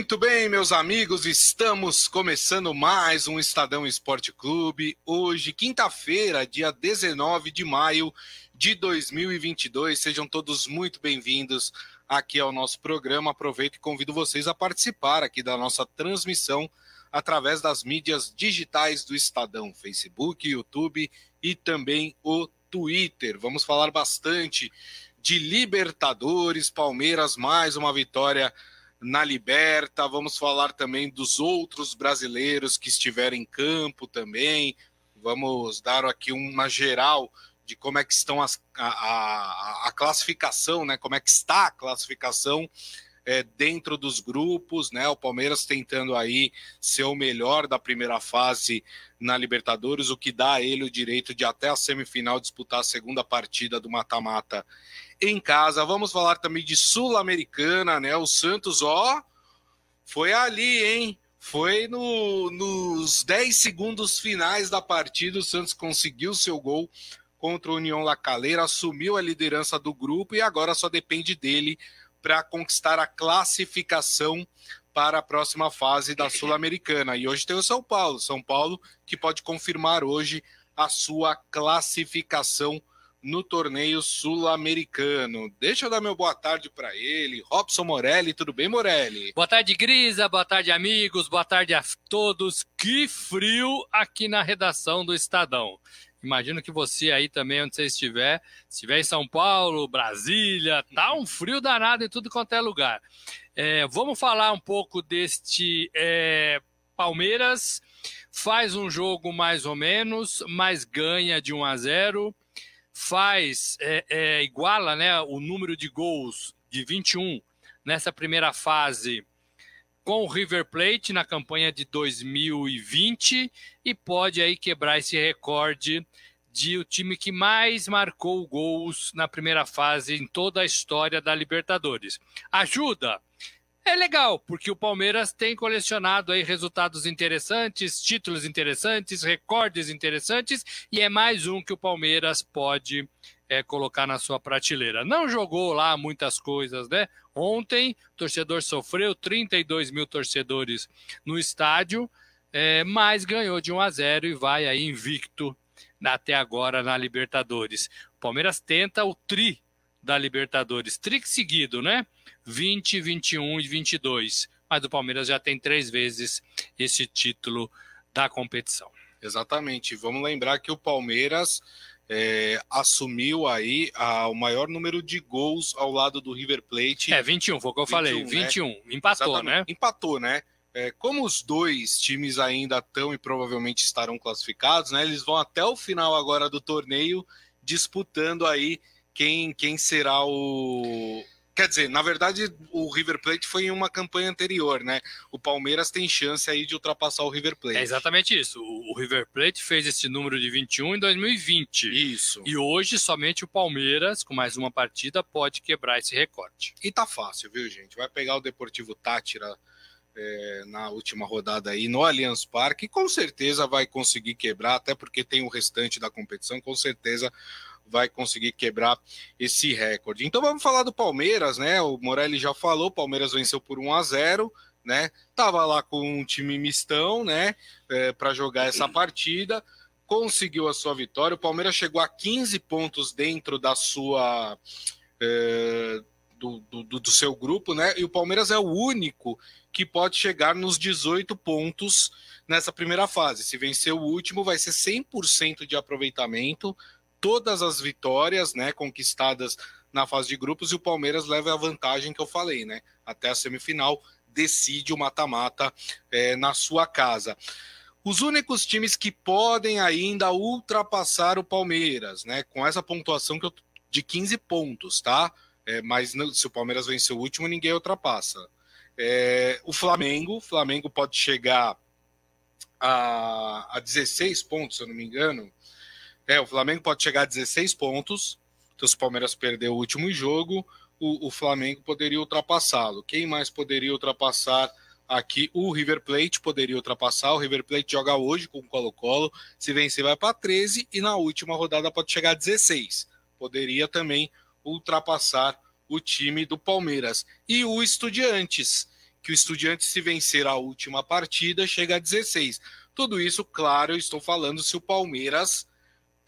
Muito bem, meus amigos, estamos começando mais um Estadão Esporte Clube. Hoje, quinta-feira, dia 19 de maio de 2022. Sejam todos muito bem-vindos aqui ao nosso programa. Aproveito e convido vocês a participar aqui da nossa transmissão através das mídias digitais do Estadão, Facebook, YouTube e também o Twitter. Vamos falar bastante de Libertadores, Palmeiras, mais uma vitória na Liberta. Vamos falar também dos outros brasileiros que estiveram em campo também. Vamos dar aqui uma geral de como é que estão as, a, a, a classificação, né? Como é que está a classificação é, dentro dos grupos, né? O Palmeiras tentando aí ser o melhor da primeira fase na Libertadores, o que dá a ele o direito de até a semifinal disputar a segunda partida do mata-mata em casa. Vamos falar também de Sul-Americana, né? O Santos, ó, foi ali, hein? Foi no, nos 10 segundos finais da partida, o Santos conseguiu seu gol contra o União La Calera, assumiu a liderança do grupo e agora só depende dele para conquistar a classificação para a próxima fase da Sul-Americana. E hoje tem o São Paulo, São Paulo que pode confirmar hoje a sua classificação no torneio sul-americano. Deixa eu dar meu boa tarde para ele, Robson Morelli. Tudo bem, Morelli? Boa tarde, Grisa. Boa tarde, amigos. Boa tarde a todos. Que frio aqui na redação do Estadão. Imagino que você aí também, onde você estiver, estiver em São Paulo, Brasília, tá um frio danado em tudo quanto é lugar. É, vamos falar um pouco deste é, Palmeiras. Faz um jogo mais ou menos, mas ganha de 1 a 0 faz, é, é, iguala né, o número de gols de 21 nessa primeira fase com o River Plate na campanha de 2020 e pode aí quebrar esse recorde de o time que mais marcou gols na primeira fase em toda a história da Libertadores. Ajuda? É legal, porque o Palmeiras tem colecionado aí resultados interessantes, títulos interessantes, recordes interessantes, e é mais um que o Palmeiras pode é, colocar na sua prateleira. Não jogou lá muitas coisas, né? Ontem, o torcedor sofreu 32 mil torcedores no estádio, é, mas ganhou de 1 a 0 e vai aí invicto até agora na Libertadores. O Palmeiras tenta o tri da Libertadores, tri seguido, né? 20, 21 e 22. Mas o Palmeiras já tem três vezes esse título da competição. Exatamente. Vamos lembrar que o Palmeiras é, assumiu aí a, o maior número de gols ao lado do River Plate. É, 21, foi o que eu 21, falei. 21. Né? Empatou, Exatamente. né? Empatou, né? É, como os dois times ainda estão e provavelmente estarão classificados, né? Eles vão até o final agora do torneio disputando aí quem, quem será o, Quer dizer, na verdade, o River Plate foi em uma campanha anterior, né? O Palmeiras tem chance aí de ultrapassar o River Plate. É exatamente isso. O River Plate fez esse número de 21 em 2020. Isso. E hoje somente o Palmeiras, com mais uma partida, pode quebrar esse recorde. E tá fácil, viu, gente? Vai pegar o Deportivo Tátira é, na última rodada aí no Allianz Parque, e com certeza vai conseguir quebrar, até porque tem o restante da competição, com certeza vai conseguir quebrar esse recorde. Então vamos falar do Palmeiras, né? O Morelli já falou, o Palmeiras venceu por 1 a 0, né? Tava lá com um time mistão, né? É, para jogar essa partida, conseguiu a sua vitória. O Palmeiras chegou a 15 pontos dentro da sua é, do, do, do seu grupo, né? E o Palmeiras é o único que pode chegar nos 18 pontos nessa primeira fase. Se vencer o último, vai ser 100% de aproveitamento todas as vitórias né, conquistadas na fase de grupos e o Palmeiras leva a vantagem que eu falei, né? Até a semifinal, decide o mata-mata é, na sua casa. Os únicos times que podem ainda ultrapassar o Palmeiras, né? Com essa pontuação que eu, de 15 pontos, tá? É, mas se o Palmeiras vencer o último, ninguém ultrapassa. É, o Flamengo, o Flamengo pode chegar a, a 16 pontos, se eu não me engano. É, o Flamengo pode chegar a 16 pontos. Então, se o Palmeiras perder o último jogo, o, o Flamengo poderia ultrapassá-lo. Quem mais poderia ultrapassar aqui? O River Plate poderia ultrapassar. O River Plate joga hoje com o Colo-Colo. Se vencer, vai para 13. E na última rodada pode chegar a 16. Poderia também ultrapassar o time do Palmeiras. E o Estudiantes, que o Estudiantes, se vencer a última partida, chega a 16. Tudo isso, claro, eu estou falando se o Palmeiras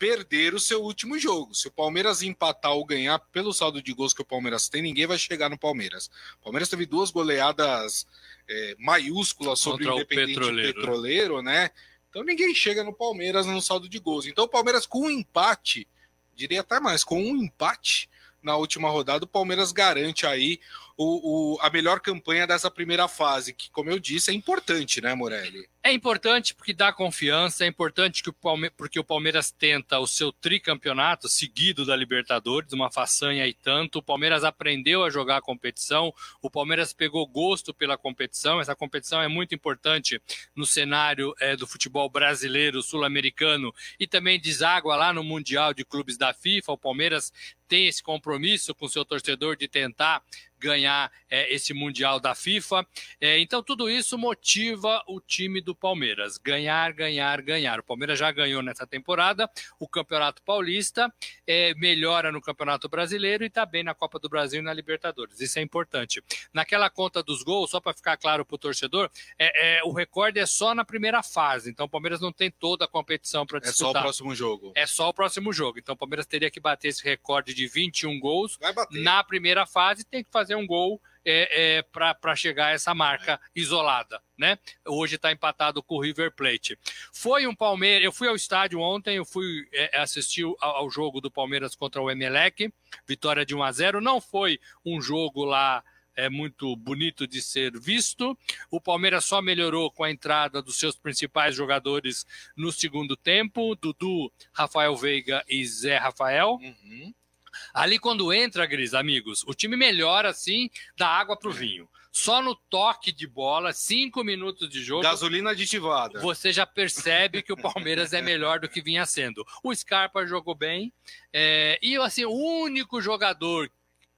perder o seu último jogo. Se o Palmeiras empatar ou ganhar pelo saldo de gols que o Palmeiras tem, ninguém vai chegar no Palmeiras. O Palmeiras teve duas goleadas é, maiúsculas sobre Contra o Independente petroleiro. petroleiro, né? Então ninguém chega no Palmeiras no saldo de gols. Então o Palmeiras com um empate, diria até mais, com um empate na última rodada, o Palmeiras garante aí o, o, a melhor campanha dessa primeira fase, que, como eu disse, é importante, né, Morelli? É importante porque dá confiança, é importante que o Palme porque o Palmeiras tenta o seu tricampeonato seguido da Libertadores, uma façanha e tanto. O Palmeiras aprendeu a jogar a competição, o Palmeiras pegou gosto pela competição. Essa competição é muito importante no cenário é, do futebol brasileiro, sul-americano e também deságua lá no Mundial de Clubes da FIFA. O Palmeiras tem esse compromisso com o seu torcedor de tentar ganhar é, esse Mundial da FIFA. É, então, tudo isso motiva o time do Palmeiras. Ganhar, ganhar, ganhar. O Palmeiras já ganhou nessa temporada o Campeonato Paulista, é, melhora no Campeonato Brasileiro e está bem na Copa do Brasil e na Libertadores. Isso é importante. Naquela conta dos gols, só para ficar claro para o torcedor, é, é, o recorde é só na primeira fase. Então, o Palmeiras não tem toda a competição para disputar. É só o próximo jogo. É só o próximo jogo. Então, o Palmeiras teria que bater esse recorde de 21 gols na primeira fase, tem que fazer fazer um gol é, é, para chegar a essa marca isolada, né? Hoje está empatado com o River Plate. Foi um Palmeiras. Eu fui ao estádio ontem, eu fui é, assistir ao, ao, jogo do Palmeiras contra o Emelec, vitória de 1 a 0. Não foi um jogo lá é muito bonito de ser visto. O Palmeiras só melhorou com a entrada dos seus principais jogadores no segundo tempo: Dudu, Rafael Veiga e Zé Rafael. Uhum. Ali, quando entra, Gris, amigos, o time melhora assim da água para o vinho. Só no toque de bola, cinco minutos de jogo. Gasolina aditivada. Você já percebe que o Palmeiras é melhor do que vinha sendo. O Scarpa jogou bem. É, e assim, o único jogador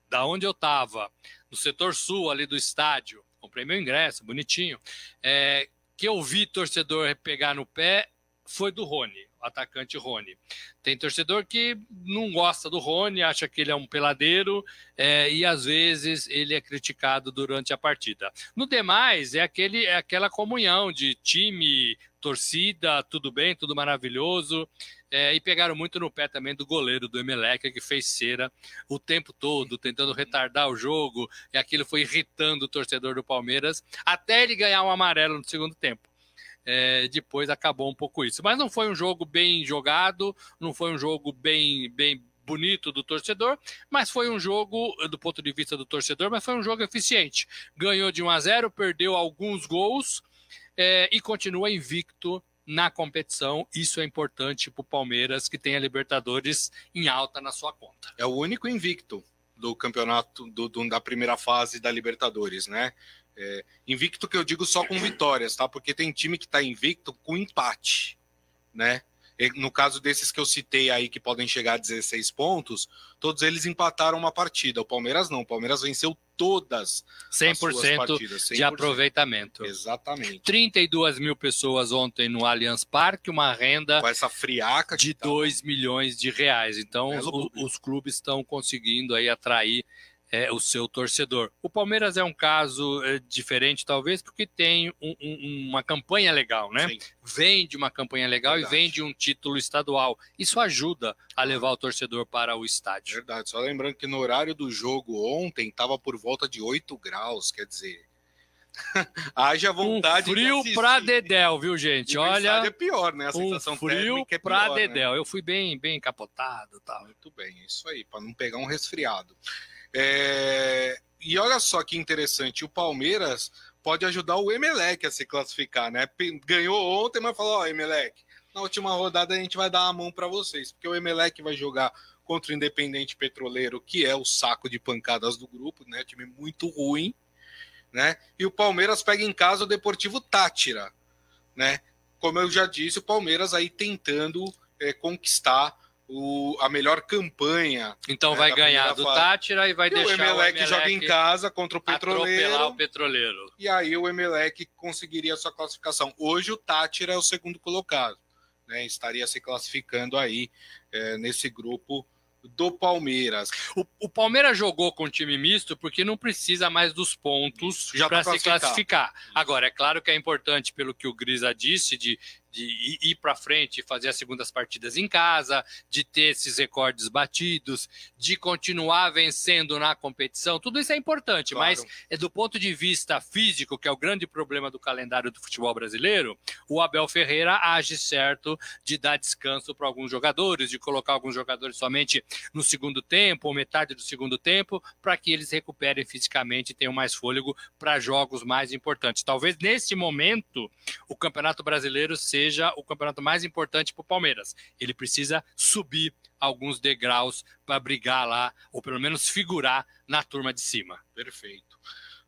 da onde eu estava, no setor sul ali do estádio, comprei meu ingresso, bonitinho, é, que eu vi torcedor pegar no pé foi do Rony atacante Rony. Tem torcedor que não gosta do Rony, acha que ele é um peladeiro é, e às vezes ele é criticado durante a partida. No demais, é, aquele, é aquela comunhão de time, torcida, tudo bem, tudo maravilhoso. É, e pegaram muito no pé também do goleiro do Emelec, que fez cera o tempo todo, tentando retardar o jogo, e aquilo foi irritando o torcedor do Palmeiras, até ele ganhar um amarelo no segundo tempo é, depois acabou um pouco isso. Mas não foi um jogo bem jogado, não foi um jogo bem, bem bonito do torcedor, mas foi um jogo, do ponto de vista do torcedor, mas foi um jogo eficiente. Ganhou de 1 a 0, perdeu alguns gols é, e continua invicto na competição. Isso é importante para o Palmeiras, que tem a Libertadores em alta na sua conta. É o único invicto do campeonato do, do, da primeira fase da Libertadores, né? É, invicto que eu digo só com vitórias, tá? Porque tem time que está invicto com empate, né? E no caso desses que eu citei aí que podem chegar a 16 pontos, todos eles empataram uma partida. O Palmeiras não, o Palmeiras venceu todas 100%, partidas, 100%. de aproveitamento. Exatamente. 32 mil pessoas ontem no Allianz Parque, uma renda Com essa friaca de 2 tá... milhões de reais. Então, os, os clubes estão conseguindo aí atrair é, o seu torcedor. O Palmeiras é um caso é, diferente, talvez, porque tem um, um, uma campanha legal, né? Sim. Vem de uma campanha legal Verdade. e vem de um título estadual. Isso ajuda a levar o torcedor para o estádio. Verdade. Só lembrando que no horário do jogo ontem estava por volta de 8 graus, quer dizer. Haja vontade um frio de pra Dedéu, viu, gente? Olha. é pior, né? A sensação um frio é pra pior, né? Né? Eu fui bem, bem capotado, tal. Muito bem, isso aí, para não pegar um resfriado. É... E olha só que interessante, o Palmeiras pode ajudar o Emelec a se classificar, né? Ganhou ontem, mas falou, ó, oh, Emelec, na última rodada a gente vai dar a mão para vocês, porque o Emelec vai jogar contra o Independente Petroleiro, que é o saco de pancadas do grupo, né? Time muito ruim, né? E o Palmeiras pega em casa o Deportivo Tátira, né? Como eu já disse, o Palmeiras aí tentando é, conquistar o, a melhor campanha. Então né, vai ganhar do fase. Tátira e vai e deixar o Emelec, o Emelec joga em casa contra o Petroleiro. o Petroleiro. E aí o Emelec conseguiria sua classificação. Hoje o Tátira é o segundo colocado. Né, estaria se classificando aí é, nesse grupo do Palmeiras. O, o, Palmeiras jogou com time misto porque não precisa mais dos pontos para se classificar. Agora, é claro que é importante, pelo que o Grisa disse, de de ir para frente, fazer as segundas partidas em casa, de ter esses recordes batidos, de continuar vencendo na competição. Tudo isso é importante, claro. mas é do ponto de vista físico, que é o grande problema do calendário do futebol brasileiro, o Abel Ferreira age certo de dar descanso para alguns jogadores, de colocar alguns jogadores somente no segundo tempo ou metade do segundo tempo, para que eles recuperem fisicamente e tenham mais fôlego para jogos mais importantes. Talvez nesse momento o Campeonato Brasileiro seja seja o campeonato mais importante para o Palmeiras. Ele precisa subir alguns degraus para brigar lá, ou pelo menos figurar na turma de cima. Perfeito.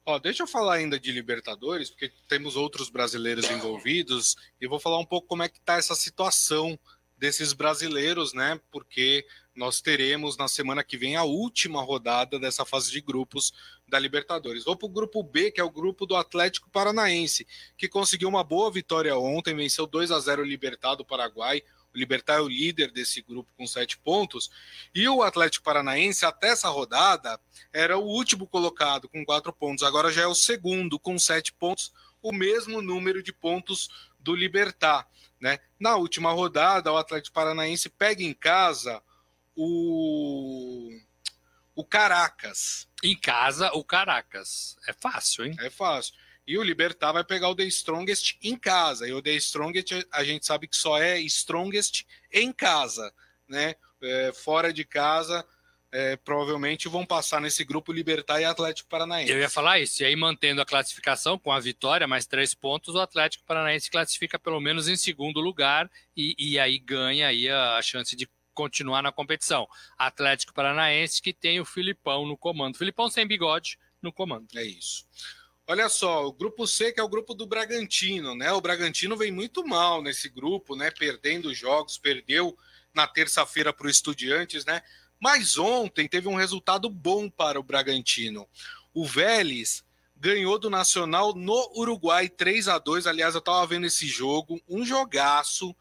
Ó, deixa eu falar ainda de Libertadores, porque temos outros brasileiros envolvidos, e vou falar um pouco como é que está essa situação desses brasileiros, né? Porque nós teremos na semana que vem a última rodada dessa fase de grupos da Libertadores. Vou para o grupo B, que é o grupo do Atlético Paranaense, que conseguiu uma boa vitória ontem, venceu 2 a 0 o Libertad do Paraguai. O Libertar é o líder desse grupo com sete pontos. E o Atlético Paranaense, até essa rodada, era o último colocado com quatro pontos. Agora já é o segundo com sete pontos, o mesmo número de pontos do Libertar. Né? Na última rodada, o Atlético Paranaense pega em casa o, o Caracas. Em casa, o Caracas. É fácil, hein? É fácil. E o Libertar vai pegar o The Strongest em casa. E o The Strongest a gente sabe que só é Strongest em casa, né? É, fora de casa, é, provavelmente vão passar nesse grupo Libertar e Atlético Paranaense. Eu ia falar isso. E aí, mantendo a classificação com a vitória, mais três pontos, o Atlético Paranaense classifica pelo menos em segundo lugar e, e aí ganha aí a, a chance de continuar na competição. Atlético Paranaense que tem o Filipão no comando. Filipão sem bigode no comando. É isso. Olha só, o grupo C, que é o grupo do Bragantino, né? O Bragantino vem muito mal nesse grupo, né? Perdendo jogos, perdeu na terça-feira para o Estudiantes, né? Mas ontem teve um resultado bom para o Bragantino. O Vélez ganhou do Nacional no Uruguai 3 a 2 Aliás, eu estava vendo esse jogo, um jogaço.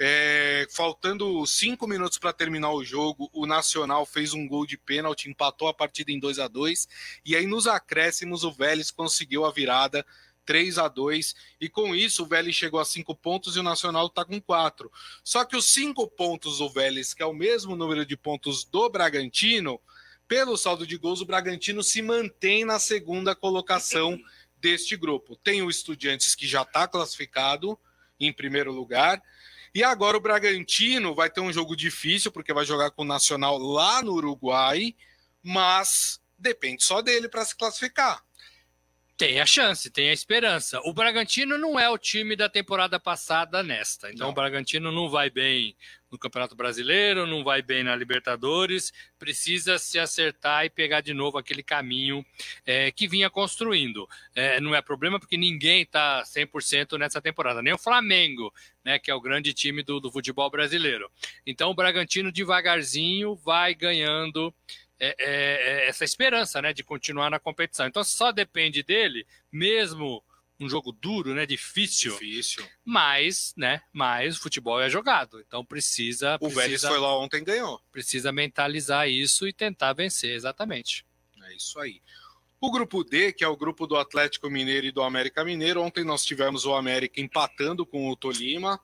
É, faltando cinco minutos para terminar o jogo, o Nacional fez um gol de pênalti, empatou a partida em 2 a 2 E aí, nos acréscimos, o Vélez conseguiu a virada 3 a 2 E com isso, o Vélez chegou a cinco pontos e o Nacional está com quatro. Só que os cinco pontos do Vélez, que é o mesmo número de pontos do Bragantino, pelo saldo de gols, o Bragantino se mantém na segunda colocação deste grupo. Tem o Estudiantes que já está classificado em primeiro lugar e agora o Bragantino vai ter um jogo difícil, porque vai jogar com o Nacional lá no Uruguai, mas depende só dele para se classificar. Tem a chance, tem a esperança. O Bragantino não é o time da temporada passada nesta. Então não. o Bragantino não vai bem no Campeonato Brasileiro, não vai bem na Libertadores, precisa se acertar e pegar de novo aquele caminho é, que vinha construindo. É, não é problema porque ninguém está 100% nessa temporada, nem o Flamengo, né, que é o grande time do, do futebol brasileiro. Então o Bragantino devagarzinho vai ganhando é, é, é, essa esperança né, de continuar na competição. Então só depende dele, mesmo um jogo duro, né, difícil. Difícil. Mas, né, mas o futebol é jogado, então precisa. O precisa, Vélez foi lá ontem ganhou. Precisa mentalizar isso e tentar vencer, exatamente. É isso aí. O grupo D, que é o grupo do Atlético Mineiro e do América Mineiro, ontem nós tivemos o América empatando com o Tolima,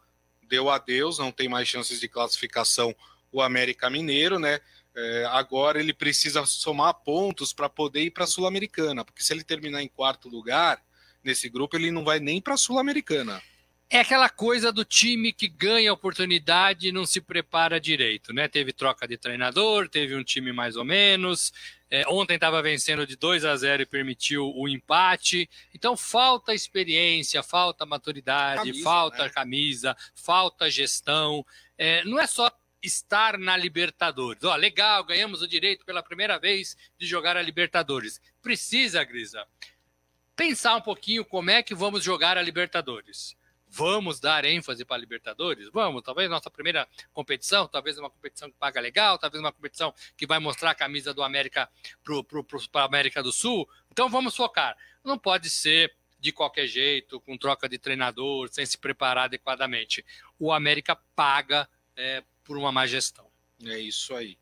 deu adeus, não tem mais chances de classificação o América Mineiro, né? É, agora ele precisa somar pontos para poder ir para a Sul-Americana, porque se ele terminar em quarto lugar nesse grupo, ele não vai nem para a Sul-Americana. É aquela coisa do time que ganha oportunidade e não se prepara direito, né? Teve troca de treinador, teve um time mais ou menos. É, ontem estava vencendo de 2 a 0 e permitiu o empate. Então falta experiência, falta maturidade, camisa, falta né? camisa, falta gestão. É, não é só estar na Libertadores. Ó, oh, legal, ganhamos o direito pela primeira vez de jogar a Libertadores. Precisa, Grisa, pensar um pouquinho como é que vamos jogar a Libertadores. Vamos dar ênfase para a Libertadores? Vamos, talvez nossa primeira competição, talvez uma competição que paga legal, talvez uma competição que vai mostrar a camisa do América para a América do Sul. Então vamos focar. Não pode ser de qualquer jeito, com troca de treinador, sem se preparar adequadamente. O América paga é, por uma má gestão. É isso aí.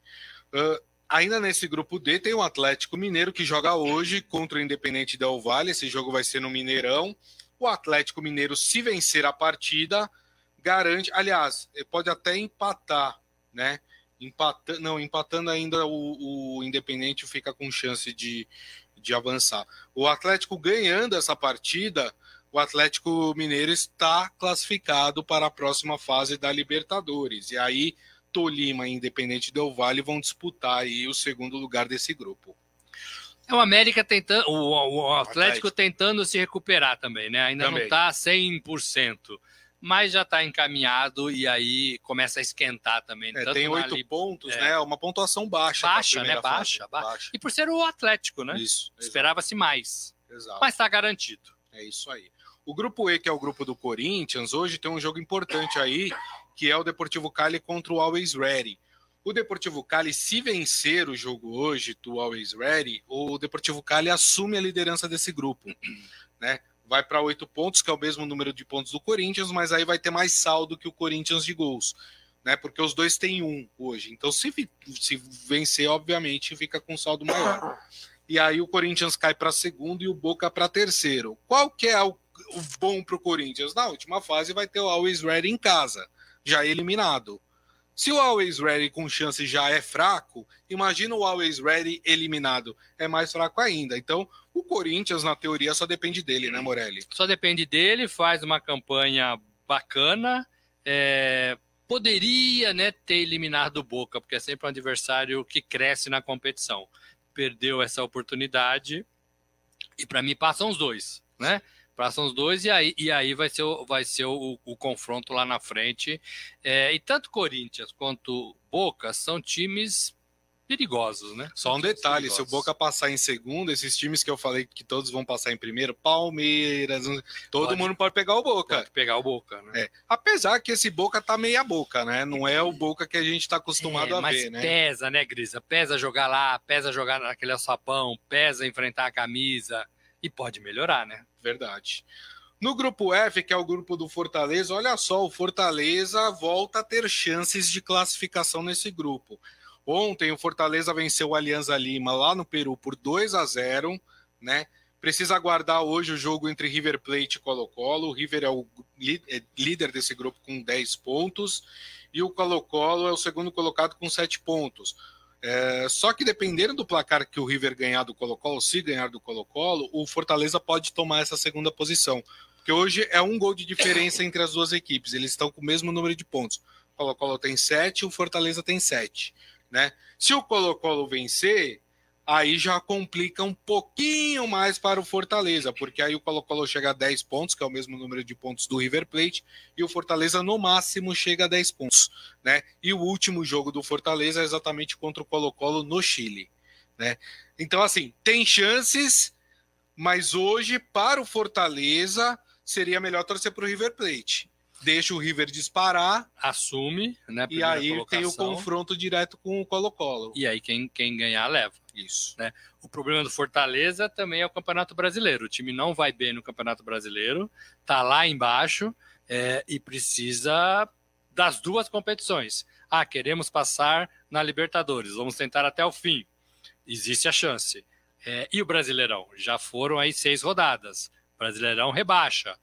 Uh, ainda nesse grupo D tem o Atlético Mineiro que joga hoje contra o Independente Del Valle. Esse jogo vai ser no Mineirão. O Atlético Mineiro, se vencer a partida, garante. Aliás, pode até empatar, né? Empata, não, empatando ainda o, o Independente fica com chance de, de avançar. O Atlético ganhando essa partida, o Atlético Mineiro está classificado para a próxima fase da Libertadores. E aí Tolima e Independente Del Vale vão disputar aí o segundo lugar desse grupo. É o América tentando, o, o Atlético, Atlético, tentando se recuperar também, né? Ainda também. não está 100%, mas já está encaminhado e aí começa a esquentar também. É, tem oito pontos, é. né? Uma pontuação baixa. Baixa, né? Baixa, baixa, baixa, E por ser o Atlético, né? Isso. Esperava-se mais. Exato. Mas está garantido. É isso aí. O grupo E, que é o grupo do Corinthians, hoje tem um jogo importante aí, que é o Deportivo Cali contra o Always Ready. O Deportivo Cali, se vencer o jogo hoje do Always Ready, o Deportivo Cali assume a liderança desse grupo, né? Vai para oito pontos, que é o mesmo número de pontos do Corinthians, mas aí vai ter mais saldo que o Corinthians de gols, né? Porque os dois têm um hoje. Então, se, se vencer, obviamente, fica com saldo maior. E aí o Corinthians cai para segundo e o Boca para terceiro. Qual que é o, bom para o Corinthians? Na última fase vai ter o Always Ready em casa já eliminado. Se o Always Ready com chance já é fraco, imagina o Always Ready eliminado. É mais fraco ainda. Então, o Corinthians, na teoria, só depende dele, né, Morelli? Só depende dele, faz uma campanha bacana. É, poderia né, ter eliminado o Boca, porque é sempre um adversário que cresce na competição. Perdeu essa oportunidade e, para mim, passam os dois, né? Passam os dois e aí, e aí vai ser, o, vai ser o, o confronto lá na frente. É, e tanto Corinthians quanto Boca são times perigosos, né? Só um detalhe: se o Boca passar em segundo, esses times que eu falei que todos vão passar em primeiro, Palmeiras, todo pode, mundo pode pegar o Boca. Pode pegar o Boca, né? É. Apesar que esse Boca tá meia boca, né? Não é o Boca que a gente tá acostumado é, a ver, né? Pesa, né, Grisa? Pesa jogar lá, pesa jogar naquele alçapão, pesa enfrentar a camisa. E pode melhorar, né? Verdade. No grupo F, que é o grupo do Fortaleza, olha só, o Fortaleza volta a ter chances de classificação nesse grupo. Ontem o Fortaleza venceu o Alianza Lima lá no Peru por 2 a 0, né? Precisa aguardar hoje o jogo entre River Plate e Colo-Colo. O River é o é líder desse grupo com 10 pontos e o Colo-Colo é o segundo colocado com 7 pontos. É, só que dependendo do placar que o River ganhar do Colo-Colo, se ganhar do Colo-Colo, o Fortaleza pode tomar essa segunda posição. Porque hoje é um gol de diferença entre as duas equipes. Eles estão com o mesmo número de pontos. O Colo-Colo tem sete, o Fortaleza tem sete. Né? Se o Colo-Colo vencer, aí já complica um pouquinho mais para o Fortaleza, porque aí o Colo-Colo chega a 10 pontos, que é o mesmo número de pontos do River Plate, e o Fortaleza no máximo chega a 10 pontos, né? E o último jogo do Fortaleza é exatamente contra o Colo-Colo no Chile, né? Então assim, tem chances, mas hoje para o Fortaleza seria melhor torcer para o River Plate deixa o River disparar. Assume, né? E aí colocação. tem o confronto direto com o Colo-Colo. E aí quem, quem ganhar leva. Isso. Né? O problema do Fortaleza também é o Campeonato Brasileiro. O time não vai bem no Campeonato Brasileiro, tá lá embaixo é, e precisa das duas competições. Ah, queremos passar na Libertadores, vamos tentar até o fim. Existe a chance. É, e o Brasileirão? Já foram aí seis rodadas. Brasileirão rebaixa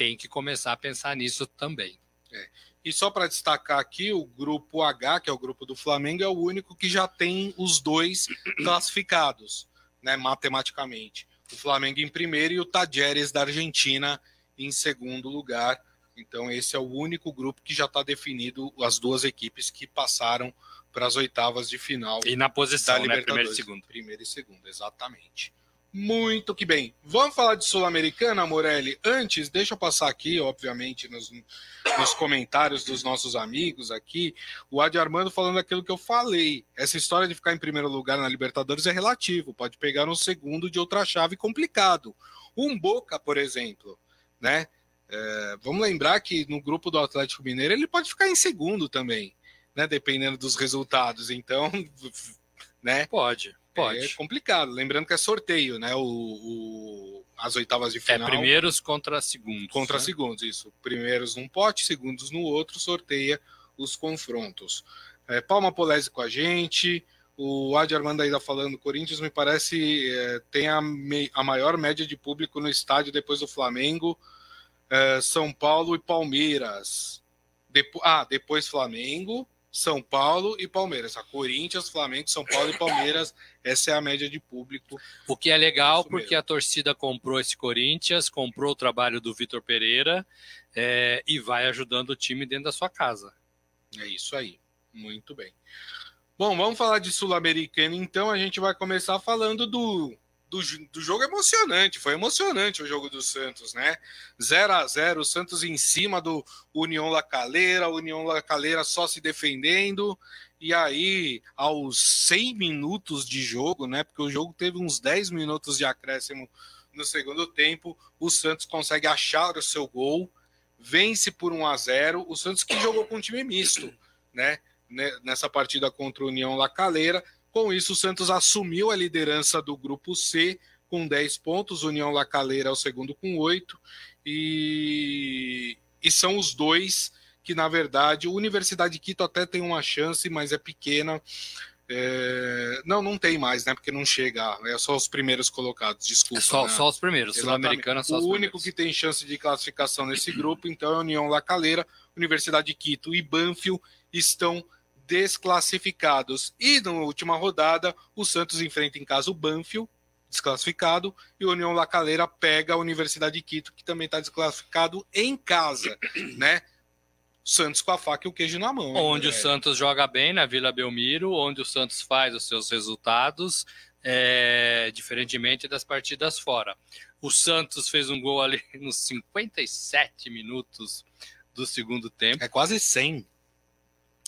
tem que começar a pensar nisso também. É. E só para destacar aqui, o grupo H, que é o grupo do Flamengo, é o único que já tem os dois classificados, né, matematicamente. O Flamengo em primeiro e o Tajeres da Argentina em segundo lugar. Então, esse é o único grupo que já está definido as duas equipes que passaram para as oitavas de final. E na posição, né? Primeiro e segundo. Primeiro e segundo, exatamente. Muito que bem. Vamos falar de Sul-Americana, Morelli? Antes, deixa eu passar aqui, obviamente, nos, nos, comentários dos nossos amigos aqui, o Adi Armando falando aquilo que eu falei. Essa história de ficar em primeiro lugar na Libertadores é relativo, pode pegar um segundo de outra chave complicado. Um Boca, por exemplo, né? É, vamos lembrar que no grupo do Atlético Mineiro ele pode ficar em segundo também, né? Dependendo dos resultados. Então, né? Pode. Pode. É complicado. Lembrando que é sorteio, né? O, o as oitavas de é final. É primeiros contra segundos. Contra né? segundos, isso. Primeiros num pote, segundos no outro, sorteia os confrontos. É, Palma Polese com a gente. O Adi Armando ainda falando, Corinthians me parece é, tem a, me, a, maior média de público no estádio depois do Flamengo, é, São Paulo e Palmeiras. Depo ah, depois Flamengo, São Paulo e Palmeiras. A Corinthians, Flamengo, São Paulo e Palmeiras. Essa é a média de público. O que é legal porque a torcida comprou esse Corinthians, comprou o trabalho do Vitor Pereira é, e vai ajudando o time dentro da sua casa. É isso aí. Muito bem. Bom, vamos falar de Sul-Americana, então a gente vai começar falando do, do, do, jogo emocionante. Foi emocionante o jogo do Santos, né? 0 a 0 o Santos em cima do União La Calera, União La Calera só se defendendo. E aí, aos 100 minutos de jogo, né? Porque o jogo teve uns 10 minutos de acréscimo no segundo tempo, o Santos consegue achar o seu gol, vence por 1 a 0 O Santos que jogou com um time misto, né? Né, nessa partida contra o União La Calera. Com isso, o Santos assumiu a liderança do grupo C com 10 pontos, União La Calera é o segundo com 8, e, e são os dois que, na verdade, a Universidade de Quito até tem uma chance, mas é pequena. É... Não, não tem mais, né? Porque não chega. É só os primeiros colocados, desculpa. É só, né? só os primeiros, Sul-Americana só O único primeiros. que tem chance de classificação nesse grupo, então, é a União La Calera, Universidade de Quito e Banfield estão desclassificados. E na última rodada, o Santos enfrenta em casa o Banfield, desclassificado, e o União La Calera pega a Universidade de Quito, que também está desclassificado em casa, né? Santos com a faca e o queijo na mão. Onde o Santos joga bem na Vila Belmiro, onde o Santos faz os seus resultados, é, diferentemente das partidas fora. O Santos fez um gol ali nos 57 minutos do segundo tempo. É quase 100.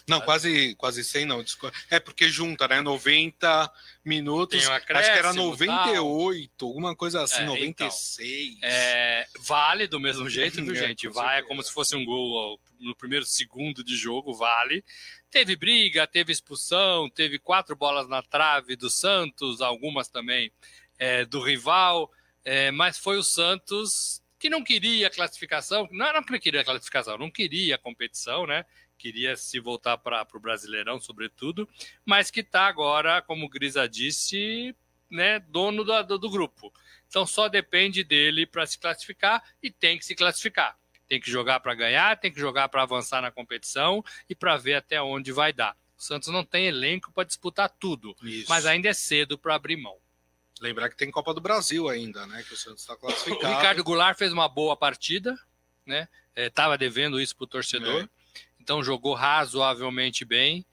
Não, quase, quase 100 não. É porque junta, né? 90 minutos. Acho que era 98, tal. alguma coisa assim, é, 96. Então, é, vale do mesmo jeito, viu, é, gente? Vai é como se fosse um gol no primeiro segundo de jogo, vale. Teve briga, teve expulsão, teve quatro bolas na trave do Santos, algumas também é, do rival, é, mas foi o Santos que não queria a classificação, não não queria a classificação, não queria a competição, né? Queria se voltar para o Brasileirão, sobretudo, mas que está agora, como o Grisa disse, né, dono do, do, do grupo. Então só depende dele para se classificar e tem que se classificar. Tem que jogar para ganhar, tem que jogar para avançar na competição e para ver até onde vai dar. O Santos não tem elenco para disputar tudo, Isso. mas ainda é cedo para abrir mão. Lembrar que tem Copa do Brasil ainda, né? Que o Santos está classificado. O Ricardo Goulart fez uma boa partida, né? Estava é, devendo isso para o torcedor. É então jogou razoavelmente bem.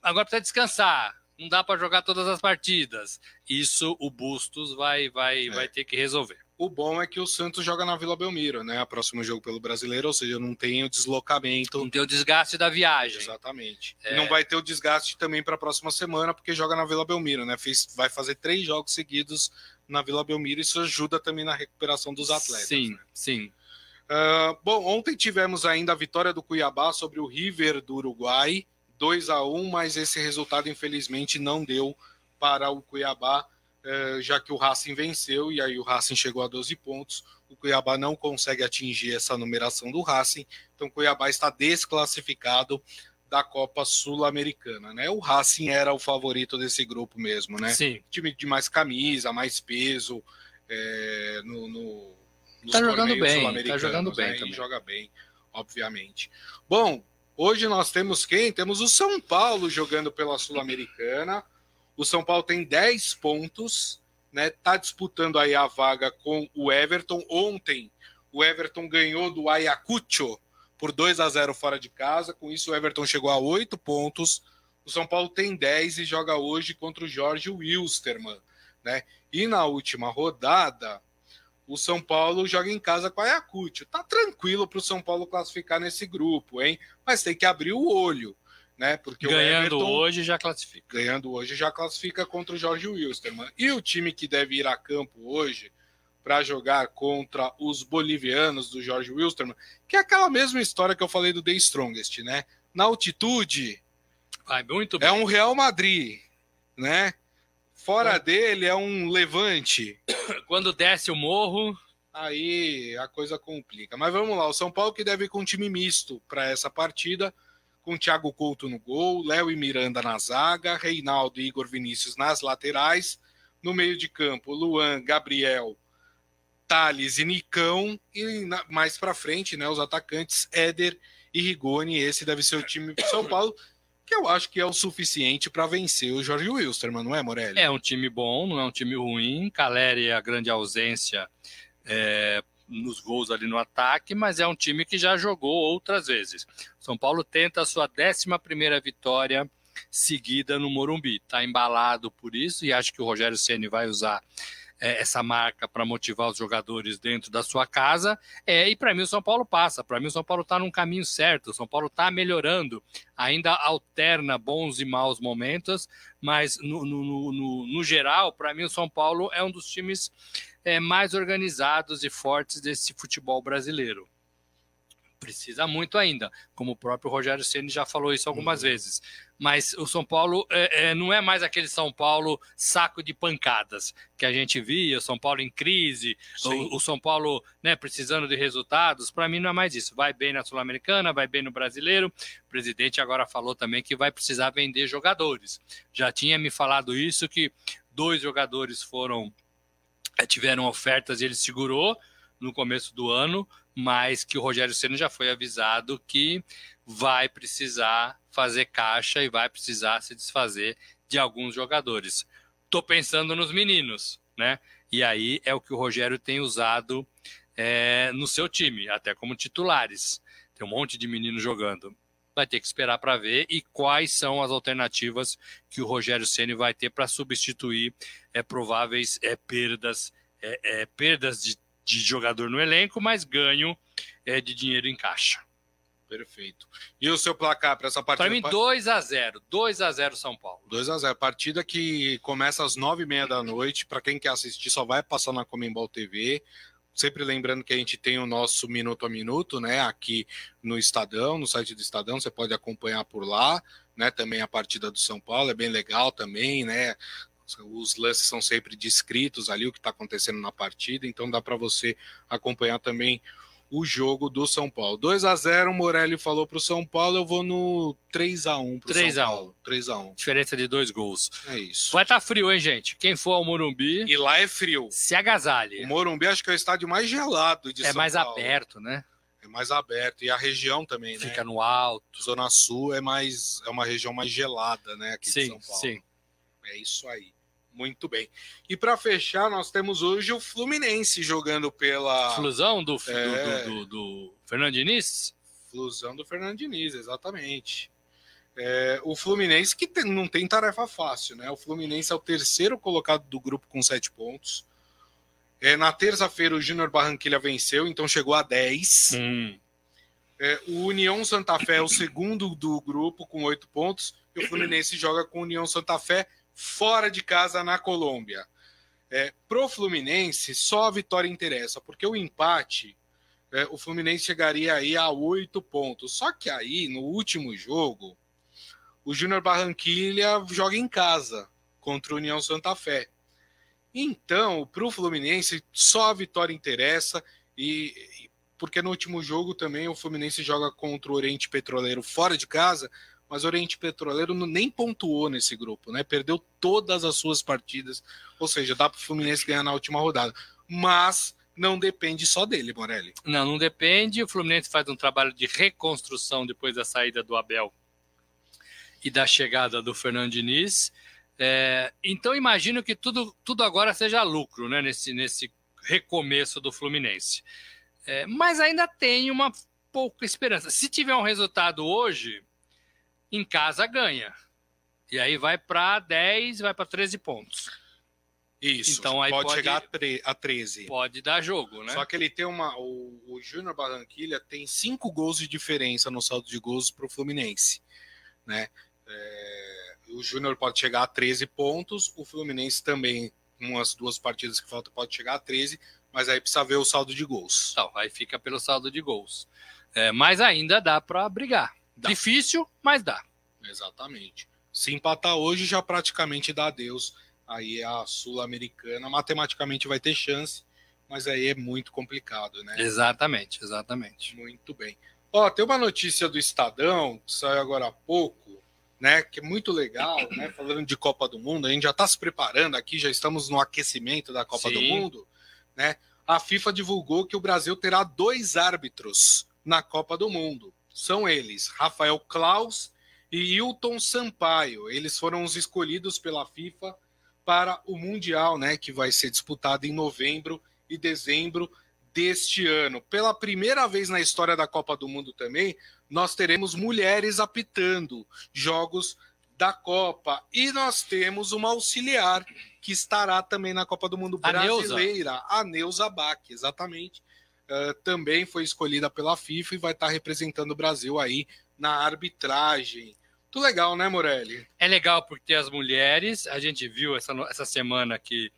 Agora precisa descansar. Não dá para jogar todas as partidas. Isso o Bustos vai, vai, é. vai ter que resolver. O bom é que o Santos joga na Vila Belmiro, né? A próximo jogo pelo Brasileiro, ou seja, não tem o deslocamento. Não tem o desgaste da viagem. Exatamente. É... E não vai ter o desgaste também para a próxima semana, porque joga na Vila Belmiro, né? Fez, vai fazer três jogos seguidos na Vila Belmiro, isso ajuda também na recuperação dos atletas. Sim, né? sim. Uh, bom, ontem tivemos ainda a vitória do Cuiabá sobre o River do Uruguai, 2 a 1 mas esse resultado infelizmente não deu para o Cuiabá, uh, já que o Racing venceu e aí o Racing chegou a 12 pontos. O Cuiabá não consegue atingir essa numeração do Racing, então o Cuiabá está desclassificado da Copa Sul-Americana, né? O Racing era o favorito desse grupo mesmo, né? Sim. Time de mais camisa, mais peso é, no, no tá jogando bem, tá jogando bem, né? joga bem, obviamente. Bom, hoje nós temos quem? Temos o São Paulo jogando pela Sul-Americana. O São Paulo tem 10 pontos, né? Tá disputando aí a vaga com o Everton. Ontem o Everton ganhou do Ayacucho por 2 a 0 fora de casa. Com isso o Everton chegou a 8 pontos. O São Paulo tem 10 e joga hoje contra o Jorge Wilstermann, né? E na última rodada, o São Paulo joga em casa com a Ayacucho. Tá tranquilo para o São Paulo classificar nesse grupo, hein? Mas tem que abrir o olho, né? Porque ganhando o Everton, hoje já classifica. Ganhando hoje já classifica contra o Jorge Wilstermann. E o time que deve ir a campo hoje para jogar contra os bolivianos do Jorge Wilstermann, que é aquela mesma história que eu falei do The Strongest, né? Na altitude, Vai muito bem. é um Real Madrid, né? Fora dele é um levante. Quando desce o morro. Aí a coisa complica. Mas vamos lá, o São Paulo que deve ir com um time misto para essa partida, com Thiago Couto no gol, Léo e Miranda na zaga, Reinaldo e Igor Vinícius nas laterais, no meio de campo, Luan, Gabriel, Thales e Nicão, e mais para frente, né, os atacantes Éder e Rigoni. Esse deve ser o time do São Paulo, que eu acho que é o suficiente para vencer o Jorge Wilstermann, não é, Morelli? É um time bom, não é um time ruim. Caleri a grande ausência é, nos gols ali no ataque, mas é um time que já jogou outras vezes. São Paulo tenta a sua 11 vitória seguida no Morumbi. Está embalado por isso e acho que o Rogério Ceni vai usar é, essa marca para motivar os jogadores dentro da sua casa. É, e para mim o São Paulo passa. Para mim o São Paulo está num caminho certo. O São Paulo está melhorando. Ainda alterna bons e maus momentos, mas no, no, no, no geral, para mim o São Paulo é um dos times é, mais organizados e fortes desse futebol brasileiro. Precisa muito ainda, como o próprio Rogério Ceni já falou isso algumas uhum. vezes. Mas o São Paulo é, é, não é mais aquele São Paulo saco de pancadas que a gente via, o São Paulo em crise, o, o, São Paulo né, precisando de resultados. Para mim não é mais isso. Vai bem na Sul-Americana, vai bem no Brasileiro. O presidente agora falou também que vai precisar vender jogadores. Já tinha me falado isso que dois jogadores foram é, tiveram ofertas e ele segurou no começo do ano, mas que o Rogério Senna já foi avisado que vai precisar fazer caixa e vai precisar se desfazer de alguns jogadores. Estou pensando nos meninos, né? E aí é o que o Rogério tem usado é, no seu time, até como titulares. Tem um monte de meninos jogando. Vai ter que esperar para ver e quais são as alternativas que o Rogério Ceni vai ter para substituir é, prováveis é, perdas, é, é, perdas de de jogador no elenco, mas ganho é, de dinheiro em caixa. Perfeito. E o seu placar para essa partida? Para mim, 2 a 0 2 a 0 São Paulo. 2 a 0 Partida que começa às 9h30 da noite. Para quem quer assistir, só vai passar na Comembol TV. Sempre lembrando que a gente tem o nosso minuto a minuto, né? Aqui no Estadão, no site do Estadão, você pode acompanhar por lá, né? Também a partida do São Paulo é bem legal também, né? Os lances são sempre descritos ali, o que está acontecendo na partida, então dá para você acompanhar também o jogo do São Paulo. 2 a 0 o Morelli falou para o São Paulo, eu vou no 3 a 1 para São Paulo. 3 a 1 Diferença de dois gols. É isso. Vai estar tá frio, hein, gente? Quem for ao Morumbi... E lá é frio. Se agasalhe. O Morumbi acho que é o estádio mais gelado de é São mais Paulo. aberto, né? É mais aberto. E a região também, Fica né? Fica no alto. Zona Sul é mais é uma região mais gelada, né? Aqui sim, de São Paulo. Sim. É isso aí. Muito bem. E para fechar, nós temos hoje o Fluminense jogando pela. Flusão do, é... do, do, do Fernando Diniz? Flusão do Fernando Diniz, exatamente. É, o Fluminense que tem, não tem tarefa fácil, né? O Fluminense é o terceiro colocado do grupo com sete pontos. É, na terça-feira o Júnior Barranquilha venceu, então chegou a 10. Hum. É, o União Santa Fé é o segundo do grupo com oito pontos. E o Fluminense joga com o União Santa Fé fora de casa na Colômbia. É, pro Fluminense, só a vitória interessa, porque o empate, é, o Fluminense chegaria aí a oito pontos. Só que aí, no último jogo, o Júnior Barranquilha joga em casa contra o União Santa Fé. Então, para o Fluminense, só a vitória interessa, e, e porque no último jogo também o Fluminense joga contra o Oriente Petroleiro fora de casa, mas o Oriente Petroleiro nem pontuou nesse grupo, né? Perdeu todas as suas partidas, ou seja, dá para o Fluminense ganhar na última rodada. Mas não depende só dele, Morelli. Não, não depende. O Fluminense faz um trabalho de reconstrução depois da saída do Abel e da chegada do Fernando Diniz. É, então imagino que tudo, tudo agora seja lucro, né? Nesse, nesse recomeço do Fluminense. É, mas ainda tem uma pouca esperança. Se tiver um resultado hoje, em casa ganha. E aí vai para 10, vai para 13 pontos. Isso, então, aí pode, pode chegar a 13. Pode dar jogo, né? Só que ele tem uma. O, o Júnior Barranquilha tem cinco gols de diferença no saldo de gols para o Fluminense. Né? É, o Júnior pode chegar a 13 pontos, o Fluminense também, umas duas partidas que faltam, pode chegar a 13, mas aí precisa ver o saldo de gols. Então, aí fica pelo saldo de gols. É, mas ainda dá para brigar. Dá. Difícil, mas dá. Exatamente. Se empatar hoje, já praticamente dá adeus. Aí a Sul-Americana matematicamente vai ter chance, mas aí é muito complicado, né? Exatamente, exatamente. Muito bem. Ó, tem uma notícia do Estadão, que saiu agora há pouco, né? Que é muito legal, né? Falando de Copa do Mundo, a gente já está se preparando aqui, já estamos no aquecimento da Copa Sim. do Mundo, né? A FIFA divulgou que o Brasil terá dois árbitros na Copa do Mundo. São eles, Rafael Klaus e Hilton Sampaio. Eles foram os escolhidos pela FIFA para o Mundial, né? Que vai ser disputado em novembro e dezembro deste ano. Pela primeira vez na história da Copa do Mundo também, nós teremos mulheres apitando jogos da Copa. E nós temos uma auxiliar que estará também na Copa do Mundo brasileira, a Neuza Bach, exatamente. Uh, também foi escolhida pela FIFA e vai estar representando o Brasil aí na arbitragem. Muito legal, né, Morelli? É legal porque as mulheres, a gente viu essa, essa semana que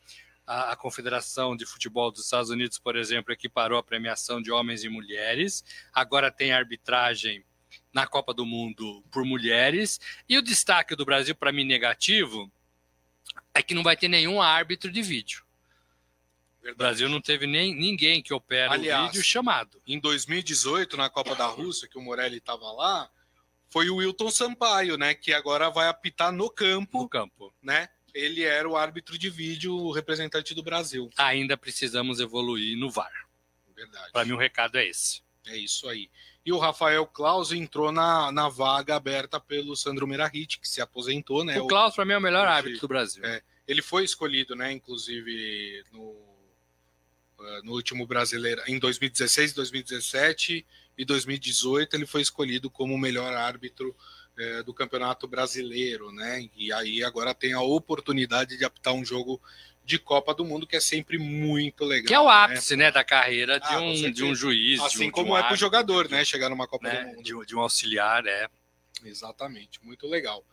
a, a, Confederação de Futebol dos Estados Unidos, por exemplo, equiparou a premiação de homens e mulheres. Agora tem arbitragem na Copa do Mundo por mulheres. E o destaque do Brasil, para mim, negativo, é que não vai ter nenhum árbitro de vídeo. Verdade. O Brasil não teve nem ninguém que opera Aliás, o vídeo chamado. Em 2018, na Copa da Rússia, que o Morelli estava lá, foi o Wilton Sampaio, né? Que agora vai apitar no campo. No campo. Né? ele era o árbitro de vídeo representante do Brasil. Ainda precisamos evoluir no VAR. Verdade. Para mim o recado é esse. É isso aí. E o Rafael Klaus entrou na, na vaga aberta pelo Sandro Merahit, que se aposentou, né? O Klaus, para mim, é o melhor árbitro do Brasil. É, ele foi escolhido, né, inclusive, no, no último brasileiro, em 2016, 2017 e 2018, ele foi escolhido como o melhor árbitro é, do Campeonato Brasileiro, né? E aí agora tem a oportunidade de apitar um jogo de Copa do Mundo, que é sempre muito legal. Que é o ápice, né, né da carreira de, ah, um, de um juiz. Assim um, como um é para o jogador, né? Chegar numa Copa né, do Mundo. De, de um auxiliar, é. Exatamente, muito legal.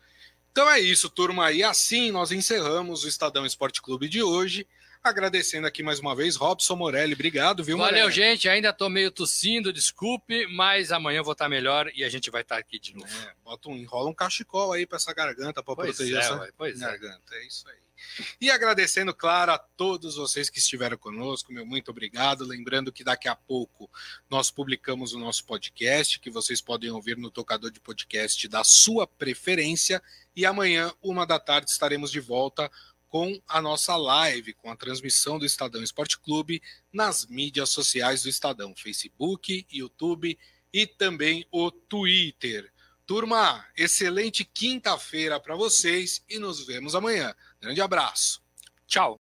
Então é isso, turma. E assim nós encerramos o Estadão Esporte Clube de hoje. Agradecendo aqui mais uma vez, Robson Morelli. Obrigado, viu, Valeu, Morelli? gente. Ainda estou meio tossindo, desculpe, mas amanhã eu vou estar melhor e a gente vai estar aqui de novo. É, bota um, enrola um cachecol aí para essa garganta para proteger é, essa ué, pois é. garganta. É. é isso aí. E agradecendo, claro, a todos vocês que estiveram conosco, meu muito obrigado. Lembrando que daqui a pouco nós publicamos o nosso podcast, que vocês podem ouvir no tocador de podcast da sua preferência. E amanhã, uma da tarde, estaremos de volta com a nossa live, com a transmissão do Estadão Esporte Clube nas mídias sociais do Estadão, Facebook, YouTube e também o Twitter. Turma, excelente quinta-feira para vocês e nos vemos amanhã. Grande abraço. Tchau.